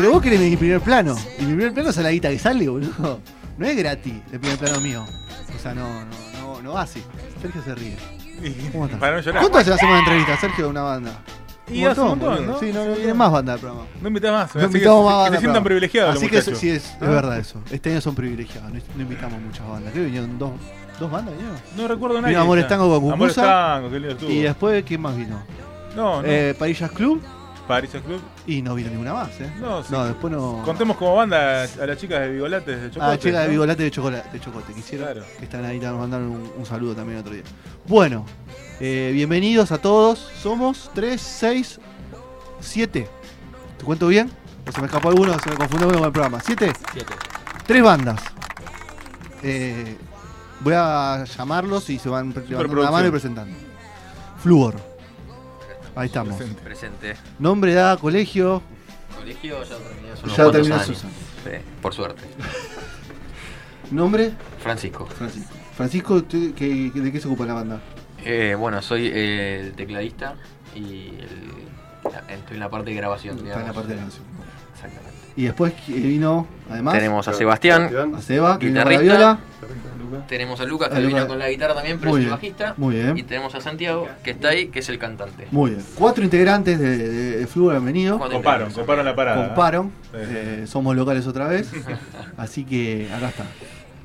Pero vos querés mi primer plano. Y mi primer plano es la guita que sale, boludo. No es gratis el primer plano mío. O sea, no, no, no, no va así. Sergio se ríe. ¿Cómo estás? Para no llorar. ¿Cuánto hace hacemos una entrevista, Sergio, de una banda? Y hace un montón, boludo. ¿no? Sí, no, no no. más banda del programa. No invitas más. No que, invitamos más que bandas se del sientan privilegiados Así que sí, es, es ¿Ah? verdad eso. Este año son privilegiados. No, no invitamos muchas bandas. ¿Qué vinieron? ¿Dos, dos bandas vinieron? No recuerdo nadie. Vino Amores ya. Tango con Amores Cucuza. Tango, qué lindo estuvo. Y después, ¿quién más vino? No, no. Eh, Paris Jazz Club. Club. Y no vino ninguna más, ¿eh? No, sí. No, después no. Contemos como banda a las chicas de Vigolates de Chocote. Ah, chica de ¿no? Vigolate de Chocolate, de Chocote, que hicieron. Claro. Que están ahí, nos mandaron un, un saludo también otro día. Bueno, eh, bienvenidos a todos. Somos 3, 6, 7. ¿Te cuento bien? ¿O se me escapó alguno? ¿Se me confundió alguno con el programa? ¿7? Siete. Tres bandas. Eh, voy a llamarlos y se van levantando la mano y presentando. Fluor. Ahí estamos. Presente. Presente. Nombre, edad, colegio. Colegio ya terminé hace unos Ya años. Susan. Sí, por suerte. Nombre, Francisco. Francisco. Francisco, ¿usted qué- ¿de qué se ocupa la banda? Eh, bueno, soy eh, el tecladista y el- la- estoy en la parte de grabación. Está en la digamos. parte de la canción. Exactamente. Y después vino, además, Tenemos a Sebastián, a Seba, que vino con la guitarrista. viola. tenemos a Lucas A que vino Lucas. con la guitarra también, pero Muy es el bien. bajista. Muy bien. Y tenemos a Santiago que está ahí, que es el cantante. Muy bien. Cuatro integrantes de, de, de Fluor han venido. Comparon, comparon la parada. Comparon. Eh, somos locales otra vez. Así que acá está.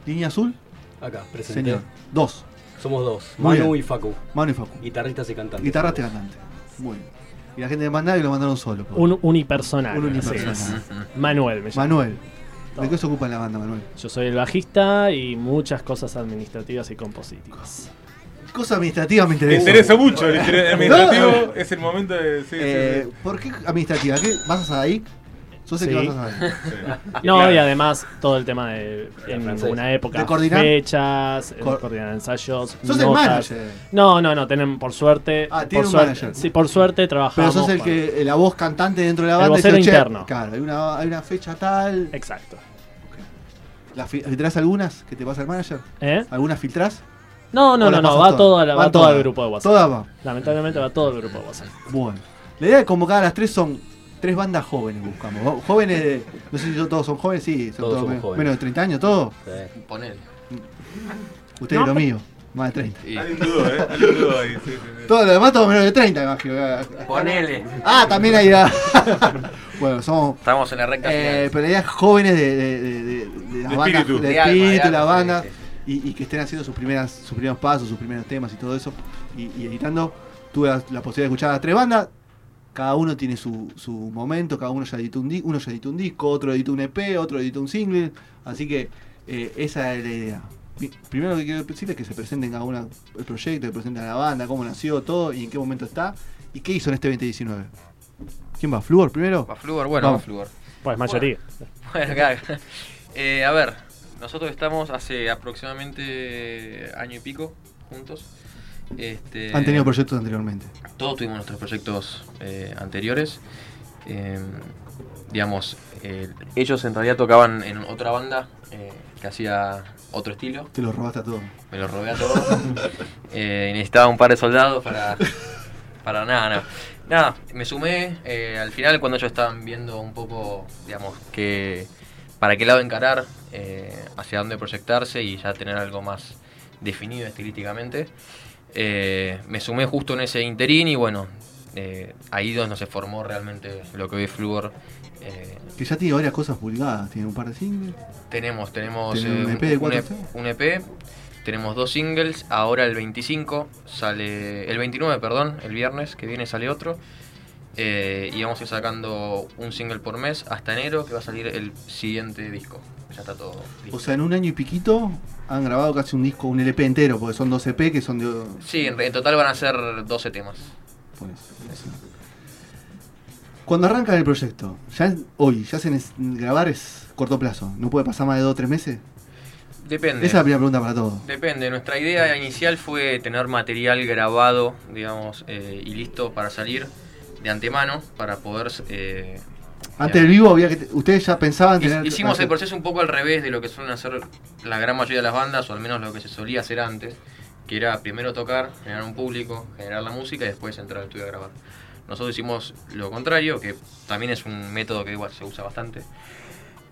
Línea azul, Acá, presente. señor. Dos. Somos dos, Muy Manu bien. y Facu. Mano y Facu. Guitarristas y cantantes. Guitarraste cantante. Muy bien. Y la gente de Mandá que lo mandaron solo. por Un unipersonal. Un así unipersonal. es. Manuel me llamo. Manuel. ¿De qué se ocupa la banda, Manuel? Yo soy el bajista y muchas cosas administrativas y compositivas. Cosa administrativa me Me interesa. interesa mucho el interés administrativo. Es el momento de. Sí, sí, Eh, sí. ¿Por qué administrativa? ¿Qué? ¿Vas a ahí? ¿Sos el Sí. que vas a? Sí. No, Claro. y además todo el tema de en una época ¿De coordinar? fechas, eh, Cor- coordinar ensayos, Sos el manager. No, no, no, tenemos por suerte, Ah, tiene por un suerte, manager. sí, por suerte Pero trabajamos. sos el que, la voz cantante dentro de la El banda. y vocero dice, "Che, interno. Claro, hay una, hay una fecha tal. Exacto. ¿La fi- ¿Filtrás algunas que te pasa el manager? ¿Eh? ¿Algunas filtrás? No, no, ¿O la no, no, va todas? todo, a la- va todo al grupo de WhatsApp. Todas va. Lamentablemente va todo el grupo de WhatsApp. Bueno. La idea de convocar a las tres son tres bandas jóvenes buscamos. Jóvenes de. No sé si yo- todos son jóvenes, sí, son Todos todos, somos me- jóvenes. menos de 30 años, todos. Sí. Ponele. Ustedes No, lo mío, más de 30. Y- Alguien dudó, ¿eh? Alguien dudó ahí. Sí, sí, sí. Todo lo demás, todos menos de 30, imagino. Ponele. Ah, también hay. bueno, somos. Estamos en la recta Eh, pero es jóvenes de, de, de, de- de las De bandas, espíritu. de espíritu, la banda, sí, Y, y que estén haciendo sus primeras sus primeros pasos, sus primeros temas y todo eso. Y, y editando, tuve la, la posibilidad de escuchar a las tres bandas. Cada uno tiene su, su momento, cada uno ya editó un disco, uno ya editó un disco, otro editó un EP, otro editó un single. Así que eh, esa es la idea. Primero lo que quiero decir es que se presenten cada uno el proyecto, que presenten a la banda, cómo nació todo y en qué momento está y qué hizo en este 2019. ¿Quién va? ¿Fluor primero? Va Fluor, bueno, Vamos. va Fluor. Pues mayoría. Bueno, claro. Eh, a ver, nosotros estamos hace aproximadamente año y pico juntos. Este, Han tenido proyectos anteriormente. Todos tuvimos nuestros proyectos eh, anteriores. Eh, digamos, eh, ellos en realidad tocaban en otra banda que hacía otro estilo. Te lo robaste a todo. Me lo robé a todos. Eh, necesitaba un par de soldados para. Para nada, nada. Nada, me sumé. al final, cuando ellos estaban viendo un poco, digamos, que. Para qué lado encarar, hacia dónde proyectarse y ya tener algo más definido estilísticamente. Eh, me sumé justo en ese interín y bueno, eh, ahí donde se formó realmente lo que hoy es Fluor. eh, Que ya tiene varias cosas publicadas. Tiene un par de singles. tenemos, tenemos ¿Tiene un eh, EP de EP, temas? un EP, tenemos dos singles, ahora el 25 sale, el 29, perdón, el viernes que viene sale otro. Eh, y vamos a ir sacando un single por mes hasta enero que va a salir el siguiente disco. Ya está todo listo. O sea, en un año y piquito han grabado casi un disco, un LP entero, porque son dos EP que son de. sí, en, en total van a ser 12 temas. Pones, así. Cuando arrancan el proyecto, ya hoy, ya hacen es- grabar es corto plazo, no puede pasar más de dos o tres meses. Depende. Esa es la primera pregunta para todos. Depende, nuestra idea inicial fue tener material grabado, digamos, eh, y listo para salir de antemano, para poder... eh, Antes del vivo había que te- ustedes ya pensaban tener. Hicimos el proceso un poco al revés de lo que suelen hacer la gran mayoría de las bandas, o al menos lo que se solía hacer antes, que era primero tocar, generar un público, generar la música y después entrar al estudio a grabar. Nosotros hicimos lo contrario, que también es un método que igual se usa bastante,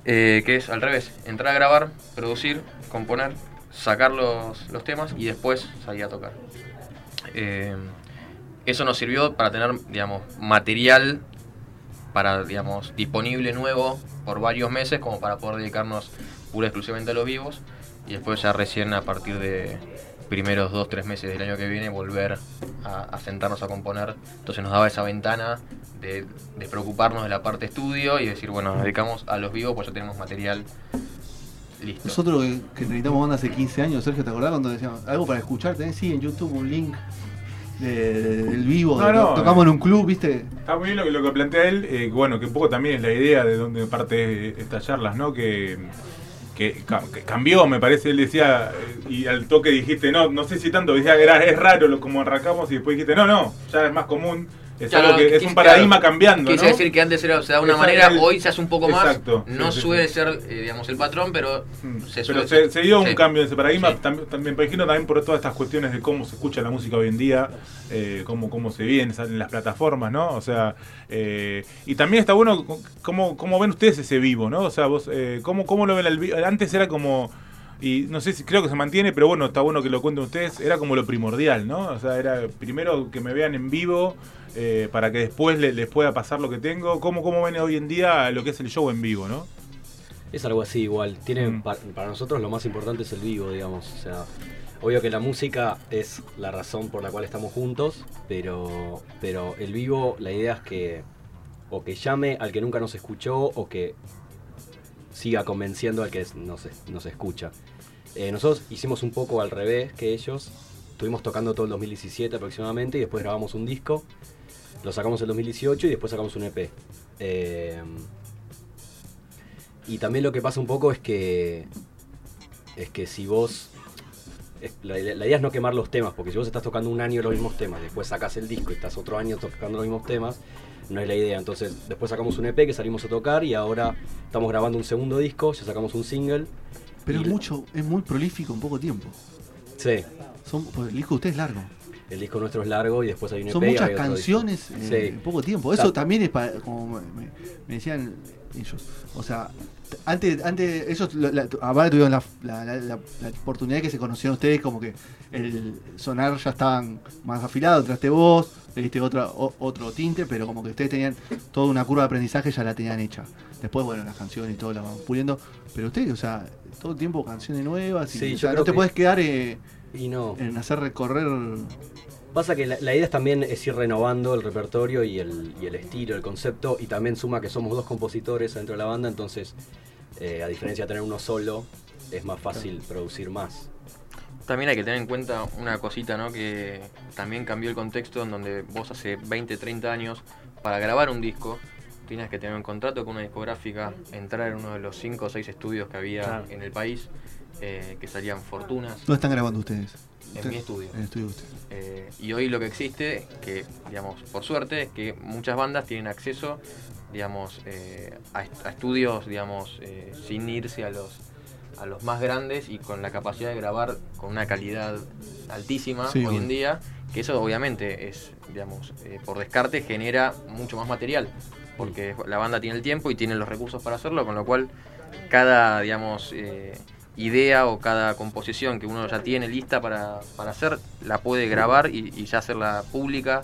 eh, que es al revés, entrar a grabar, producir, componer, sacar los, los temas y después salir a tocar. Eh, eso nos sirvió para tener, digamos, material para, digamos, disponible nuevo por varios meses como para poder dedicarnos pura y exclusivamente a los vivos y después ya recién a partir de primeros dos, tres meses del año que viene volver a, sentarnos a componer. Entonces nos daba esa ventana de, de preocuparnos de la parte estudio y decir, bueno, nos dedicamos a los vivos pues ya tenemos material listo. Nosotros que, necesitamos banda hace 15 años, Sergio, ¿te acordás cuando decíamos algo para escuchar? ¿Tenés sí en YouTube un link de- de- del vivo? No, de- no, tocamos eh. en un club, ¿viste? Está muy bien lo que, lo que plantea él, eh, bueno, que un poco también es la idea de donde parte estas charlas, ¿no? Que, que, que cambió, me parece, él decía, eh, y al toque dijiste, no, no sé si tanto, decía, era, es raro lo como arrancamos y después dijiste, no, no, ya es más común, es Claro, algo que es un paradigma claro, cambiando, Quise ¿no? decir que antes era, se da una Esa manera, era el- hoy se hace un poco más. Exacto, No sí, suele sí. ser, eh, digamos, el patrón, pero Mm, se Pero suele se, se dio un cambio en ese paradigma, también, también, me imagino también por todas estas cuestiones de cómo se escucha la música hoy en día, eh, cómo, cómo se ve en, esa- en las plataformas, ¿no? O sea, eh, y también está bueno cómo, cómo ven ustedes ese vivo, ¿no? O sea, vos, eh, ¿cómo, ¿cómo lo ven el vivo? Antes era como, y no sé si creo que se mantiene, pero bueno, está bueno que lo cuenten ustedes, era como lo primordial, ¿no? O sea, era primero que me vean en vivo. eh, para que después le- les pueda pasar lo que tengo. ¿Cómo, ¿Cómo ven hoy en día lo que es el show en vivo, no? Es algo así igual. Tiene, Mm. pa- para nosotros lo más importante es el vivo, digamos. O sea, obvio que la música es la razón por la cual estamos juntos, pero, pero el vivo, la idea es que o que llame al que nunca nos escuchó o que siga convenciendo al que nos, nos escucha. Eh, nosotros hicimos un poco al revés que ellos. Estuvimos tocando todo el 2017 aproximadamente y después grabamos un disco. Lo sacamos en 2018 y después sacamos un EP. Eh, y también lo que pasa un poco es que. Es que si vos. es- la idea es no quemar los temas, porque si vos estás tocando un año los mismos temas, después sacas el disco y estás otro año tocando los mismos temas, no es la idea. Entonces, después sacamos un EP que salimos a tocar y ahora estamos grabando un segundo disco, ya sacamos un single. Pero es mucho, es muy prolífico en poco tiempo. Sí, Son, pues, el disco de usted es largo. el disco nuestro es largo y después hay un EP. Son muchas canciones en, Sí. en poco tiempo. Eso también es para, como me, me decían ellos. O sea, antes, antes ellos la, tuvieron la, la- la- oportunidad de que se conocieron ustedes, como que el sonar ya estaban más afilados, traste vos, le diste otra, o- otro tinte, pero como que ustedes tenían toda una curva de aprendizaje ya la tenían hecha. Después, bueno, las canciones y todo la van puliendo. Pero ustedes, o sea, todo el tiempo canciones nuevas y Sí, o sea, no te que- puedes quedar eh, Y no. en hacer recorrer Pasa que la, la idea es también es ir renovando el repertorio y el, y el estilo, el concepto, y también suma que somos dos compositores dentro de la banda, entonces, eh, a diferencia de tener uno solo, es más fácil producir más. También hay que tener en cuenta una cosita, ¿no? Que también cambió el contexto en donde vos hace 20, 30 años, para grabar un disco, tenías que tener un contrato con una discográfica, entrar en uno de los 5 o 6 estudios que había Claro. en el país, eh, que salían fortunas ¿Dónde están grabando ustedes? en mi estudio. En el estudio de ustedes. Eh, y hoy lo que existe, que digamos, por suerte, es que muchas bandas tienen acceso, digamos, eh, a, est- a estudios, digamos, eh, sin irse a los a los más grandes y con la capacidad de grabar con una calidad altísima Sí, hoy en día, que eso obviamente es, digamos, eh, por descarte genera mucho más material, porque la banda tiene el tiempo y tiene los recursos para hacerlo, con lo cual cada, digamos, eh, idea o cada composición que uno ya tiene lista para, para hacer, la puede grabar y, y ya hacerla pública,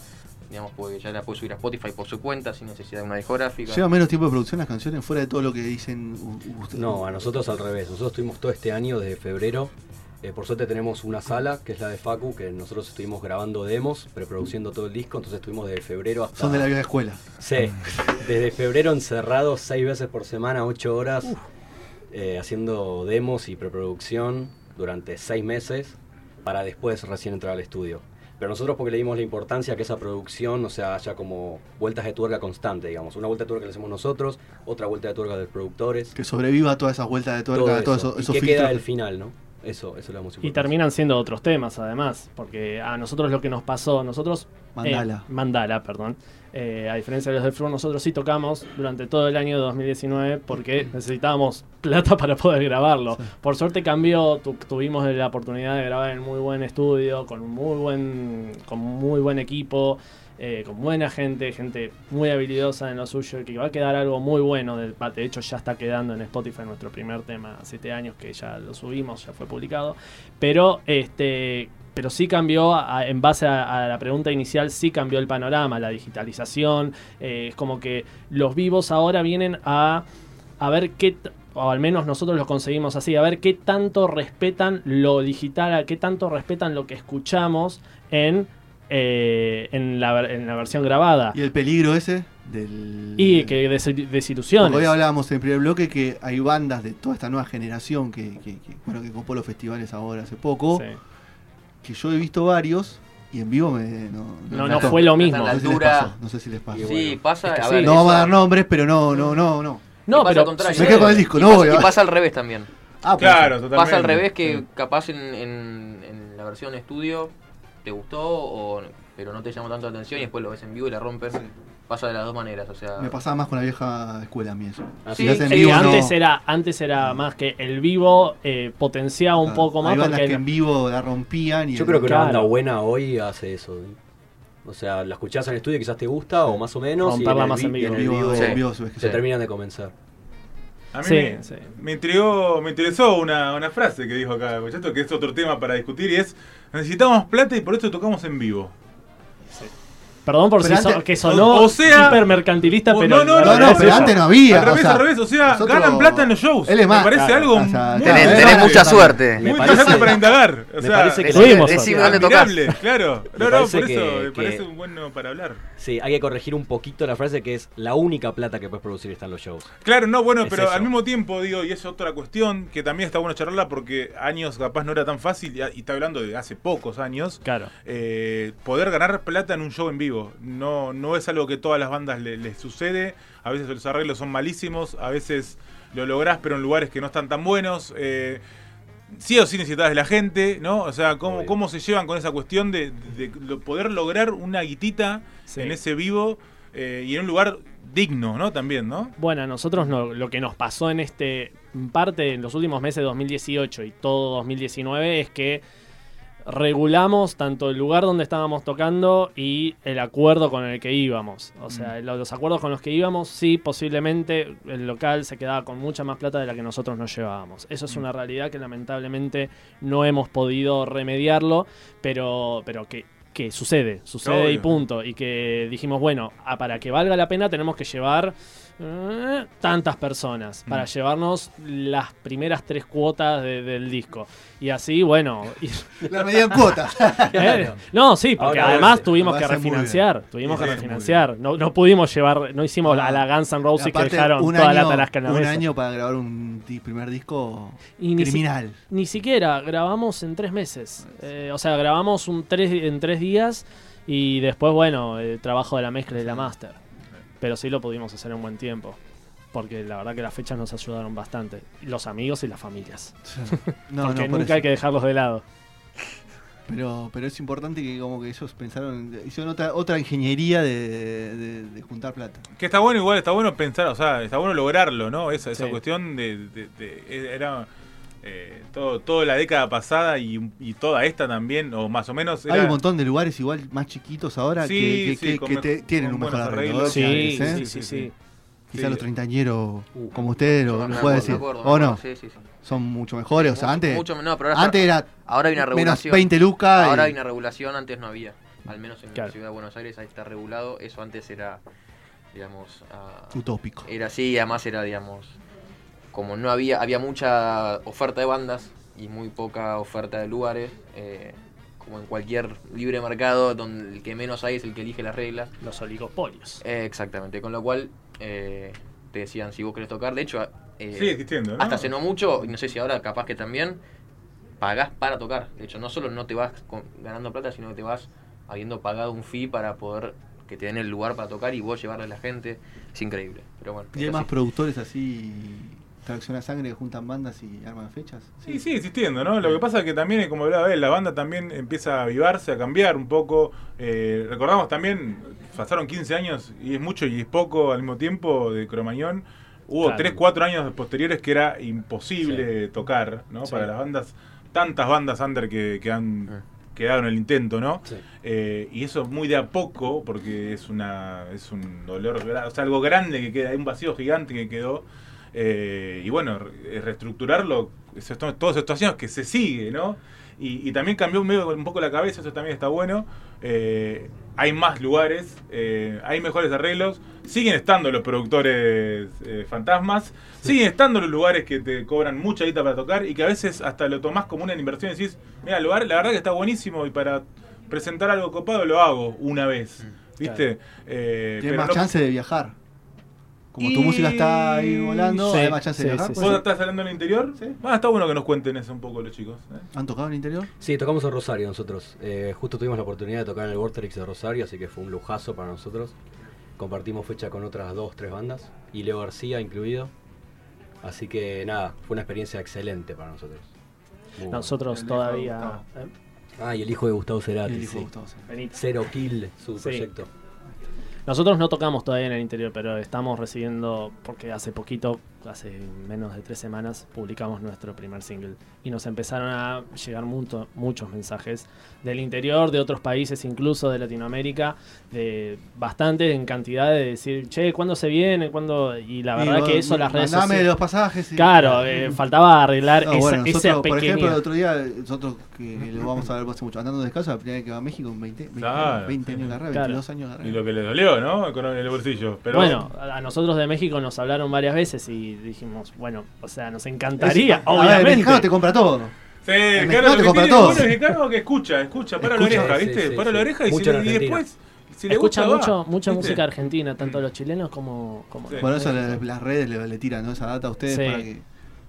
digamos, porque ya la puede subir a Spotify por su cuenta sin necesidad de una discográfica. ¿Lleva menos tiempo de producción las canciones fuera de todo lo que dicen ustedes? No, a nosotros al revés. Nosotros estuvimos todo este año, desde febrero. Eh, por suerte tenemos una sala, que es la de Facu, que nosotros estuvimos grabando demos, preproduciendo todo el disco. Entonces estuvimos desde febrero hasta... Son de la vieja escuela. Sí, desde febrero encerrados seis veces por semana, ocho horas, eh, haciendo demos y preproducción durante seis meses para después recién entrar al estudio. Pero nosotros porque le dimos la importancia a que esa producción, o sea, haya como vueltas de tuerca constante, digamos. Una vuelta de tuerca que le hacemos nosotros, otra vuelta de tuerca de los productores. Que sobreviva todas esas vueltas de tuerca, todo todos eso. esos, y filtros. queda el final, ¿no? Eso, eso es la música. Y terminan siendo otros temas, además, porque a nosotros lo que nos pasó, nosotros... Mandala. eh, Mandala, perdón. Eh, a diferencia de los del Flu, nosotros sí tocamos durante todo el año 2019 porque necesitábamos plata para poder grabarlo. Por suerte cambió, tu- tuvimos la oportunidad de grabar en muy buen estudio, con muy buen, con muy buen equipo, eh, con buena gente, gente muy habilidosa en lo suyo, que va a quedar algo muy bueno. del- de hecho, ya está quedando en Spotify nuestro primer tema, siete años que ya lo subimos, ya fue publicado. Pero este pero sí cambió, a- en base a, a la pregunta inicial, sí cambió el panorama, la digitalización. eh, es como que los vivos ahora vienen a, a ver qué, o al menos nosotros lo conseguimos así, a ver qué tanto respetan lo digital, a qué tanto respetan lo que escuchamos en, eh, en, la, en la versión grabada. Y el peligro ese del. Y que des- desilusiones. Hoy hablábamos en el primer bloque que hay bandas de toda esta nueva generación que, que, que, bueno, que copó los festivales ahora hace poco. Sí. Que yo he visto varios y en vivo me. No, No, fue lo mismo. la No sé si les pasó. No sé si les pasó. Y Sí, bueno, pasa. es que a sí. ver, No vamos a dar nombres, pero no, no, no, no. No, pasa pero al contrario. me quedo con el disco, Y no pasa- voy a- Y pasa al revés también. Ah, pues, Claro, totalmente. Pasa al revés que Sí. capaz en, en- en la versión estudio te gustó, o, pero no te llamó tanto la atención y después lo ves en vivo y la rompes. Pasa de las dos maneras, o sea... Me pasaba más con la vieja escuela a mí eso. Ah, Si sí, lo hacen en Sí, vivo, no. antes, era, antes era más que el vivo eh, potenciaba un Claro. poco más Hay bandas porque que en vivo la rompían y Yo creo que una banda Claro. buena hoy hace eso. ¿eh? O sea, la escuchás en el estudio y quizás te gusta o más o menos. y Romperla más en vivo. en el vivo, vivo Sí. en vivo se Sí. terminan de convencer. A mí Sí, me, sí. me intrigó, me interesó una, una frase que dijo acá, muchacho, que es otro tema para discutir y es necesitamos plata y por eso tocamos en vivo. Perdón por Pero si so- antes- que sonó o sea- hipermercantilista, o- pero no, no, No, no, es pero antes no había. al revés, o sea, al revés, o sea, nosotros- ganan plata en los shows. Él es más, me parece claro, algo o sea, muy claro, Tenés, mucha suerte. Me Muy parece- interesante para indagar. O me sea, parece que- Tuvimos admirable, claro. No, no, por eso me que- parece un bueno para hablar. Sí, hay que corregir un poquito la frase que es la única plata que puedes producir está en los shows. Claro, no, bueno, Es pero eso. al mismo tiempo, digo, y es otra cuestión que también está bueno charlarla porque años capaz no era tan fácil, y, y está hablando de hace pocos años, Claro. eh, poder ganar plata en un show en vivo. No, no es algo que todas las bandas le- les sucede, a veces los arreglos son malísimos, a veces lo lográs pero en lugares que no están tan buenos. eh, sí o sí necesitas de la gente, ¿no? O sea, ¿cómo, cómo se llevan con esa cuestión de, poder lograr una guitita Sí. en ese vivo eh, y en un lugar digno, ¿no? También, ¿no? Bueno, a nosotros no- lo que nos pasó en este parte en los últimos meses de 2018 y todo 2019 es que regulamos tanto el lugar donde estábamos tocando y el acuerdo con el que íbamos. O sea, lo- los acuerdos con los que íbamos, sí, posiblemente el local se quedaba con mucha más plata de la que nosotros nos llevábamos. Eso es una realidad que lamentablemente no hemos podido remediarlo, pero, pero que, que sucede, sucede y punto. Y que dijimos, bueno, ah, para que valga la pena tenemos que llevar tantas personas para llevarnos las primeras tres cuotas de- del disco. Y así, bueno, La medida en cuota. ¿Eh? No, sí, porque Ahora además tuvimos que refinanciar. Tuvimos Sí, que refinanciar. No, no pudimos llevar, no hicimos la, la Guns N' Roses que dejaron un toda año, la tarasca en la Un mesa. año para grabar un primer disco Y ni si- criminal. Ni siquiera, grabamos en tres meses. Eh, o sea, grabamos un tres, en tres días y después, bueno, el trabajo de la mezcla y la master. Pero sí lo pudimos hacer en buen tiempo. Porque la verdad que las fechas nos ayudaron bastante. Los amigos y las familias. No, porque no, por nunca eso. hay que dejarlos de lado. Pero, pero es importante que como que ellos pensaron, hicieron otra, otra ingeniería de, de- de juntar plata. Que está bueno, igual está bueno pensar, o sea, está bueno lograrlo, ¿no? Esa, esa cuestión de. de- de- era. Eh, todo, toda la década pasada y, y toda esta también, o más o menos. Era, Hay un montón de lugares igual más chiquitos ahora Sí, que, que- sí, que- con que mej- te- tienen un mejor arreglo. Sí, antes, ¿eh? sí, sí, sí, sí. Quizá Sí. los treintañeros Uh. como ustedes lo, puede acuerdo, decir. ¿O no? acuerdo, sí, sí, sí. Son mucho mejores. O sea, antes, mucho- no, pero ahora, antes era ahora hay una menos regulación. 20 lucas. Ahora y- hay una regulación, antes no había. Al menos en Claro. la ciudad de Buenos Aires ahí está regulado. Eso antes era, digamos, ah, utópico. era así y además era, digamos, como no había, había mucha oferta de bandas y muy poca oferta de lugares, eh, como en cualquier libre mercado, donde el que menos hay es el que elige las reglas. Los oligopolios. Eh, exactamente, con lo cual eh, te decían si vos querés tocar, de hecho, eh, Sigue existiendo, ¿no? hasta hace no mucho, y no sé si ahora capaz que también, pagás para tocar. De hecho, no solo no te vas con- ganando plata, sino que te vas habiendo pagado un fee para poder que te den el lugar para tocar y vos llevarle a la gente. Es increíble. Pero bueno, ¿Y hay más así. productores así, tracción a sangre, que juntan bandas y arman fechas? Sí, sigue existiendo, ¿no? Lo que pasa es que también, como hablaba él, la banda también empieza a avivarse, a cambiar un poco. Eh, recordamos también, pasaron 15 años y es mucho y es poco al mismo tiempo de Cromañón. Hubo Claro. 3, 4 años posteriores que era imposible tocar, ¿no? Sí. Para las bandas, tantas bandas under que, que han quedado en el intento, ¿no? Sí. Eh, y eso muy de a poco, porque es una es un dolor, o sea, algo grande que queda, hay un vacío gigante que quedó. Eh, y bueno, re- reestructurarlo, todos estos años que se sigue, ¿no? Y, y también cambió medio un poco la cabeza, eso también está bueno. Eh, hay más lugares, eh, hay mejores arreglos, siguen estando los productores eh, fantasmas, siguen estando los lugares que te cobran mucha guita para tocar y que a veces hasta lo tomás como una inversión y decís, mira, el lugar la verdad que está buenísimo y para presentar algo copado lo hago una vez, ¿viste? Eh, Tienes pero más no- chance de viajar. Como tu música está ahí volando, Sí, hay más chance de sí, viajar. sí. ¿Vos estás hablando en el interior? Sí. Ah, está bueno que nos cuenten eso un poco los chicos. ¿eh? ¿Han tocado en el interior? Sí, tocamos en Rosario nosotros. Eh, justo tuvimos la oportunidad de tocar en el Vortex de Rosario, así que fue un lujazo para nosotros. Compartimos fecha con otras dos, tres bandas, y Leo García incluido. Así que nada, fue una experiencia excelente para nosotros. Muy. Nosotros todavía. ¿eh? Ah, y el hijo de Gustavo Cerati, El hijo sí. de Gustavo. Benito. Zero Kill, su Sí. proyecto. Nosotros no tocamos todavía en el interior, pero estamos recibiendo, porque hace poquito, hace menos de tres semanas, publicamos nuestro primer single. Y nos empezaron a llegar mucho- muchos mensajes del interior, de otros países, incluso de Latinoamérica, de bastante en cantidad de decir, che, ¿cuándo se viene? ¿Cuándo? Y la verdad Y, que eso las redes mandame sociales... los pasajes. y- Claro, eh, faltaba arreglar No, esa, bueno, esa nosotros, por ejemplo, el otro día, nosotros que lo vamos a ver hace mucho, andando descalzo, la primera vez que va a México, en 20, 20, Claro, 20 años de Claro. 22 años de. Y lo que les dolió, ¿no? Con el bolsillo. Pero Bueno, a nosotros de México nos hablaron varias veces y dijimos, bueno, o sea, nos encantaría, ver, el mexicano te compra todo. Sí, El claro, te que compra tiene todo. bueno el mexicano que escucha, escucha, para Escucha. la oreja, Sí, ¿viste? sí, para sí. la oreja y, y después, si Escucha gusta, mucho, va, mucha ¿viste? música argentina, tanto los chilenos como, como Sí. los Por eso las redes le, le tiran ¿no? esa data a ustedes Sí. para, que,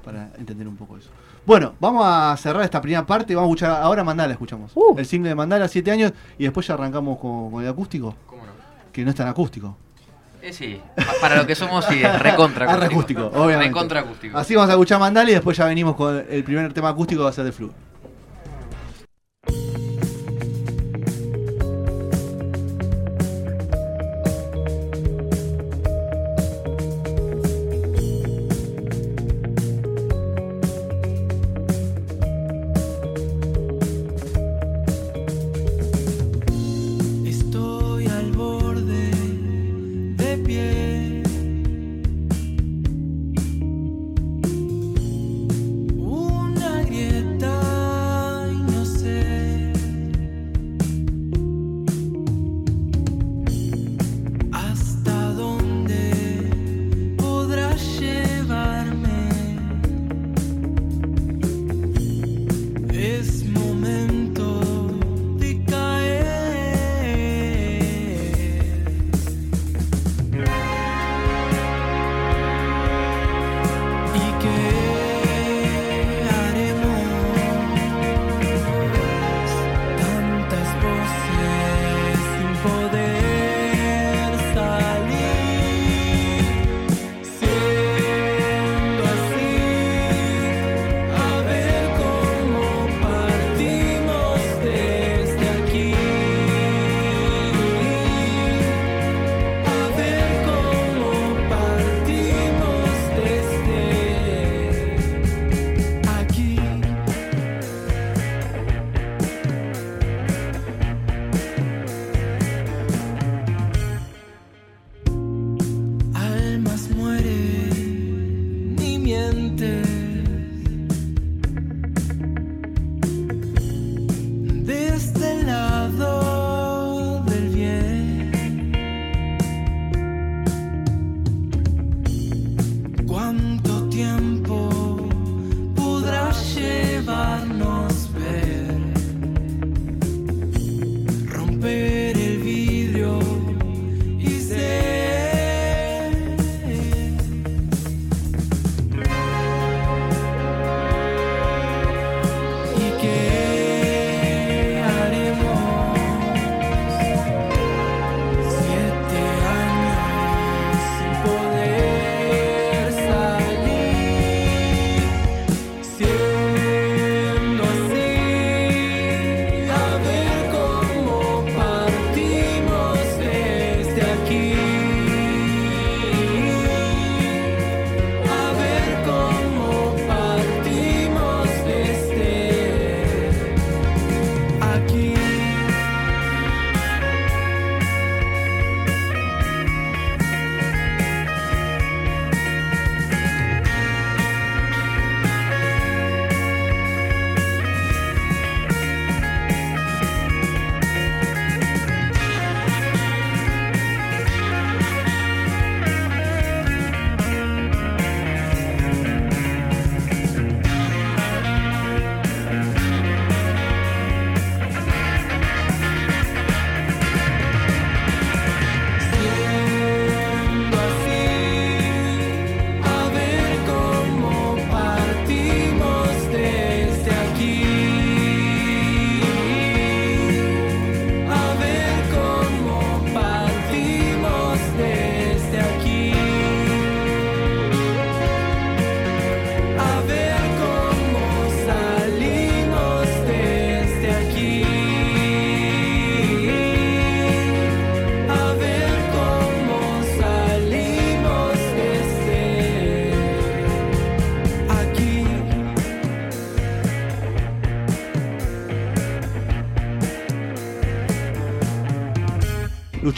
para entender un poco eso. Bueno, vamos a cerrar esta primera parte. Vamos a escuchar ahora Mandala, escuchamos. Uh. El single de Mandala, 7 años, y después ya arrancamos con, con el acústico, ¿Cómo no? que no es tan acústico. Eh, sí, pa- para lo que somos, sí, es recontra Ah, re acústico, obviamente. Recontra acústico. Así vamos a escuchar Mandala y después ya venimos con el primer tema acústico, va a ser de Flu.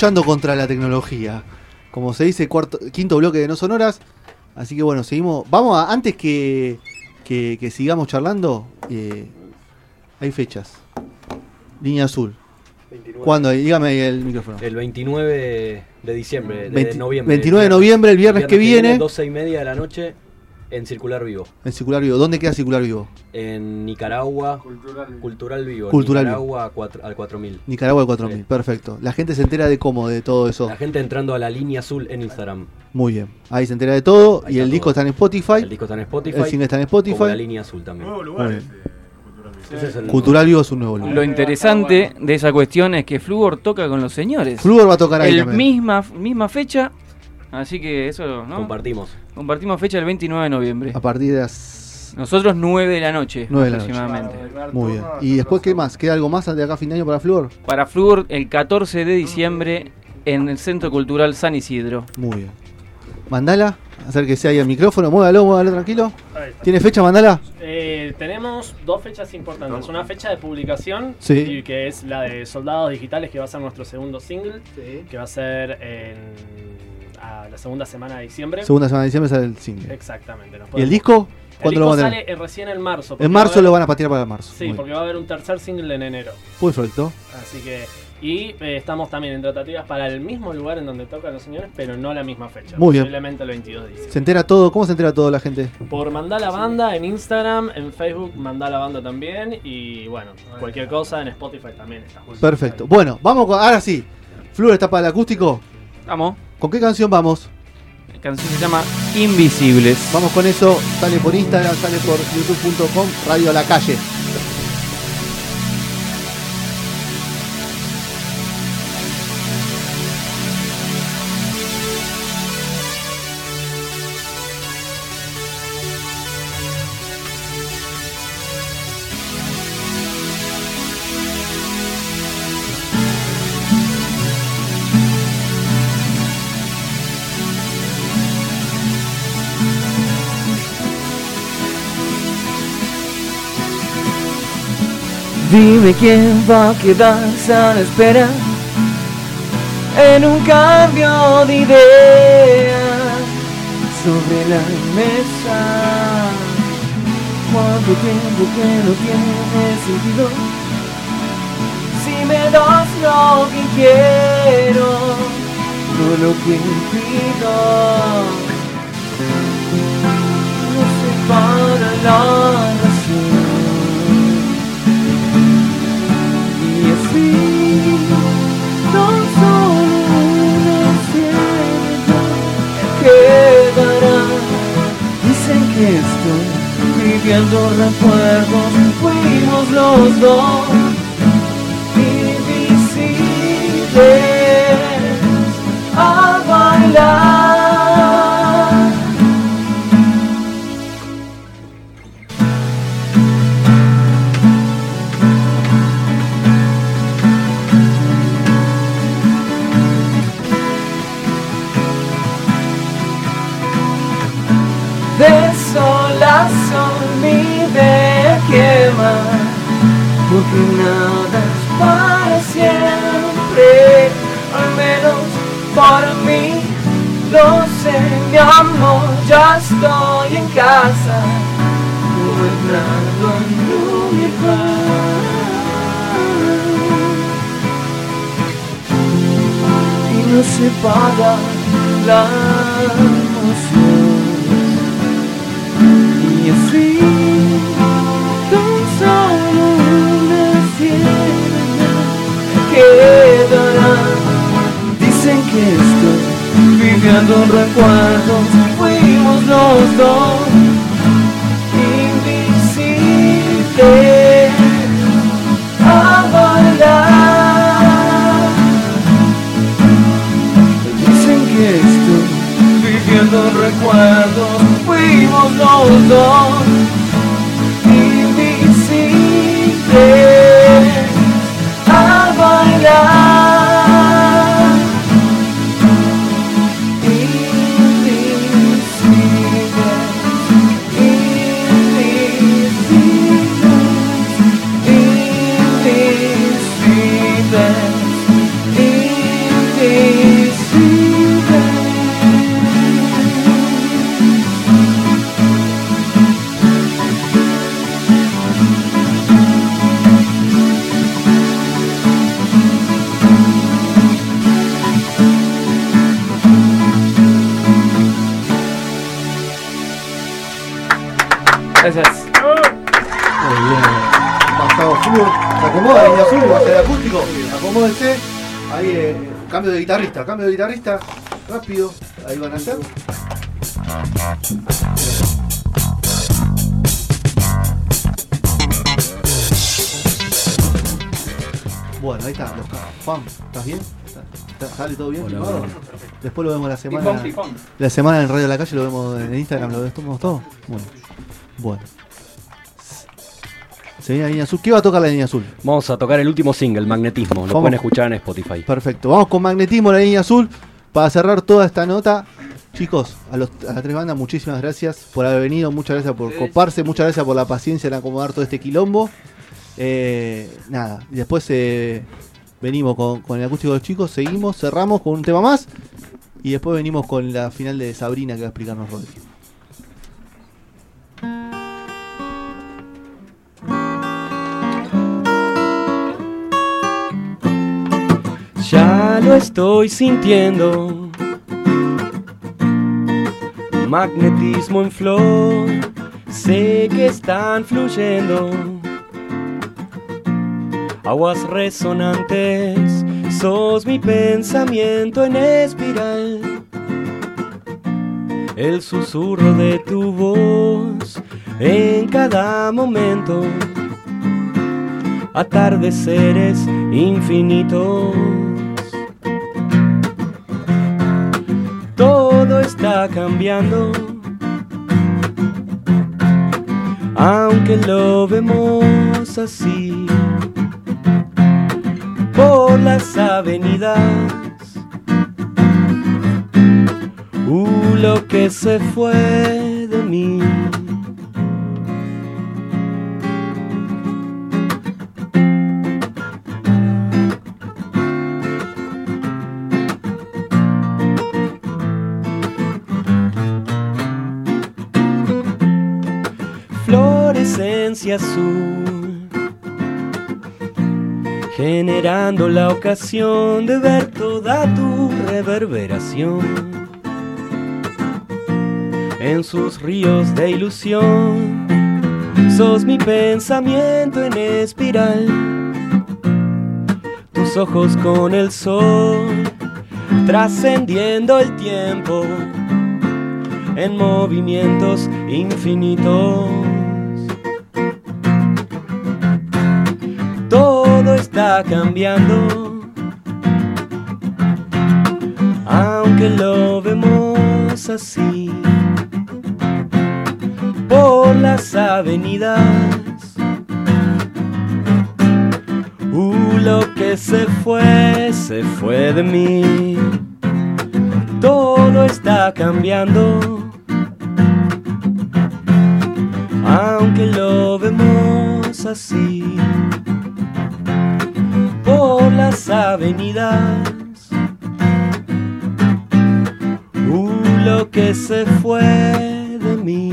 Luchando contra la tecnología. Como se dice, cuarto, quinto bloque de No Sonoras. Así que bueno, seguimos. Vamos a, antes que, que, que sigamos charlando, eh, hay fechas. Línea azul. 29. ¿Cuándo? hay? Dígame el micrófono. El 29 de diciembre, de 20 noviembre. 29 de noviembre, el viernes que viene. 12 y media de la noche en Circular Vivo. En Circular Vivo. ¿Dónde queda Circular Vivo? En Nicaragua, Cultural Vivo. Cultural Vivo. Nicaragua cuatro- al 4000. Nicaragua de 4000. Perfecto. La gente se entera de cómo, de todo eso. La gente entrando a la línea azul en Instagram. Muy bien. Ahí se entera de todo. Ahí y el disco está en Spotify. El disco está en Spotify. El single está en Spotify. Como la línea azul también. Nuevo lugar bien. Cultural Vivo. Es el- Cultural Vivo es un nuevo lugar. Lo interesante de esa cuestión es que Flúor toca con los señores. Flúor va a tocar ahí El también. misma, misma fecha, así que eso, ¿no? Compartimos. Compartimos fecha el 29 de noviembre. A partir de las Nosotros 9 de la noche, 9 de la noche. aproximadamente. Muy bien. ¿Y después qué más? ¿Queda algo más de acá a fin de año para Flúor? Para Flúor, el 14 de diciembre en el Centro Cultural San Isidro. Muy bien. Mandala, acérquese ahí al micrófono, muévalo, muévalo tranquilo. ¿Tiene fecha Mandala? Eh, tenemos dos fechas importantes. Una fecha de publicación, Sí. y que es la de Soldados Digitales, que va a ser nuestro segundo single, que va a ser en a la segunda semana de diciembre. Segunda semana de diciembre sale el single. Exactamente. ¿Y el disco? El ¿Cuándo lo van a tener? sale eh, recién en marzo. En marzo haber- lo van a patear para marzo. Sí, Muy porque va a haber un tercer single en enero. Perfecto. Así que. Y eh, estamos también en tratativas para el mismo lugar en donde tocan los señores, pero no la misma fecha. Muy bien. Posiblemente el 22 de diciembre. ¿Se entera todo? ¿Cómo se entera todo la gente? Por Mandala Banda en Instagram, en Facebook Mandala Banda también. Y bueno, cualquier cosa en Spotify también estamos. Perfecto. Bueno, vamos con. Ahora sí. Flúor está para el acústico. Vamos, ¿Con qué canción vamos? la canción se llama Invisibles. Vamos con eso. Sale por Instagram, sale por youtube.com, Radio a la Calle. Dime quién va a quedarse a la espera en un cambio de idea sobre la mesa. ¿Cuánto tiempo que no tiene sentido? Si me das lo que quiero, no lo que pido. No sé para la quedará. Dicen que estoy viviendo recuerdos, fuimos los dos invisibles a bailar. Gracias. Muy bien. Pasado fútbol. Se acomoda línea azul, va a ser acústico. Acomódense. Ahí, eh, cambio de guitarrista, cambio de guitarrista. Rápido. Ahí van a hacer. Bueno, ahí está. Los Juan, ¿estás bien? ¿Está- está- ¿Sale todo bien? Hola. Después lo vemos la semana. Pipón, pipón. La semana en Radio de la Calle lo vemos en Instagram, lo vemos todo. Bueno. Bueno. Se viene la línea azul. ¿Qué va a tocar la línea azul? Vamos a tocar el último single, Magnetismo. Lo Vamos. pueden escuchar en Spotify. Perfecto. Vamos con magnetismo la línea azul. Para cerrar toda esta nota. Chicos, a, los, a las tres bandas, muchísimas gracias por haber venido. Muchas gracias por coparse. Muchas gracias por la paciencia en acomodar todo este quilombo. Eh, nada, después eh, venimos con, con el acústico de los chicos. Seguimos, cerramos con un tema más. Y después venimos con la final de Sabrina que va a explicarnos Rodri. Estoy sintiendo. Magnetismo en flor, sé que están fluyendo. Aguas resonantes, sos mi pensamiento en espiral. El susurro de tu voz en cada momento. Atardeceres infinitos. Cambiando. Aunque lo vemos así. Por las avenidas. Uh, lo que se fue de mí. Azul, generando la ocasión de ver toda tu reverberación en sus ríos de ilusión. Sos mi pensamiento en espiral, tus ojos con el sol, trascendiendo el tiempo en movimientos infinitos. Está cambiando, aunque lo vemos así. Por las avenidas, uh, lo que se fue, se fue de mí. Todo está cambiando. aunque lo vemos así por las avenidas. Uh, lo que se fue de mí.